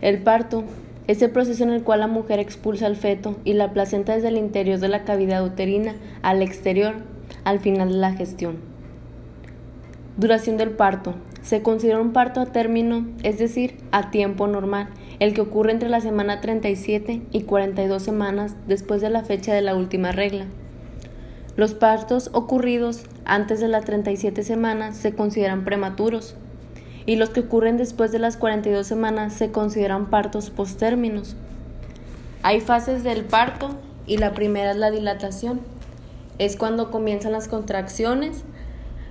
El parto es el proceso en el cual la mujer expulsa al feto y la placenta desde el interior de la cavidad uterina al exterior al final de la gestión. Duración del parto. Se considera un parto a término, es decir, a tiempo normal, el que ocurre entre la semana 37 y 42 semanas después de la fecha de la última regla. Los partos ocurridos antes de las 37 semanas se consideran prematuros y los que ocurren después de las 42 semanas se consideran partos postérminos. Hay fases del parto y la primera es la dilatación. Es cuando comienzan las contracciones,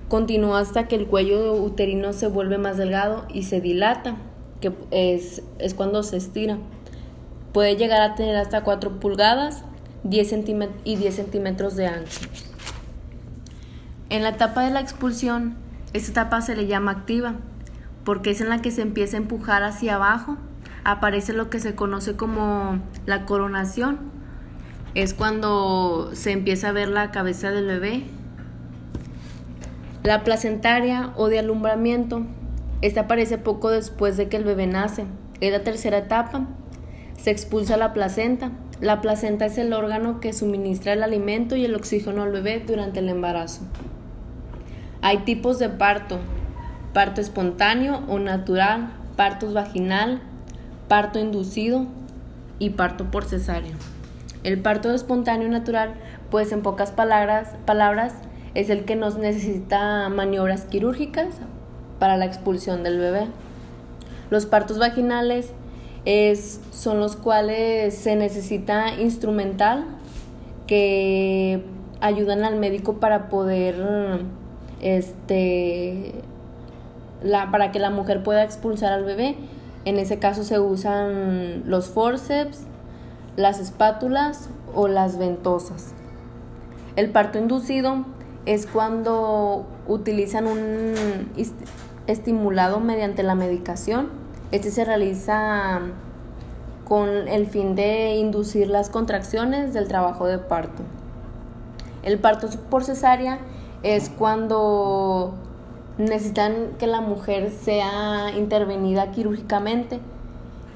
continúa hasta que el cuello uterino se vuelve más delgado y se dilata, que es, es cuando se estira. Puede llegar a tener hasta 4 pulgadas 10 y 10 centímetros de ancho. En la etapa de la expulsión, esta etapa se le llama activa, porque es en la que se empieza a empujar hacia abajo, aparece lo que se conoce como la coronación, es cuando se empieza a ver la cabeza del bebé. La placentaria o de alumbramiento, esta aparece poco después de que el bebé nace, es la tercera etapa, se expulsa la placenta, la placenta es el órgano que suministra el alimento y el oxígeno al bebé durante el embarazo. Hay tipos de parto, parto espontáneo o natural, parto vaginal, parto inducido y parto por cesárea. El parto espontáneo natural, pues en pocas palabras, palabras es el que nos necesita maniobras quirúrgicas para la expulsión del bebé. Los partos vaginales es, son los cuales se necesita instrumental que ayudan al médico para poder este la, para que la mujer pueda expulsar al bebé. En ese caso se usan los forceps, las espátulas o las ventosas. El parto inducido es cuando utilizan un estimulado mediante la medicación este se realiza con el fin de inducir las contracciones del trabajo de parto. El parto por cesárea es cuando necesitan que la mujer sea intervenida quirúrgicamente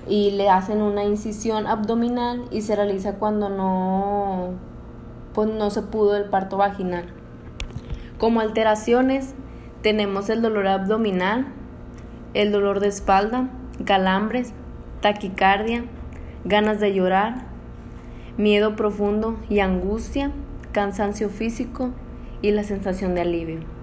y le hacen una incisión abdominal y se realiza cuando no, pues no se pudo el parto vaginal. Como alteraciones tenemos el dolor abdominal, el dolor de espalda, calambres, taquicardia, ganas de llorar, miedo profundo y angustia, cansancio físico y la sensación de alivio.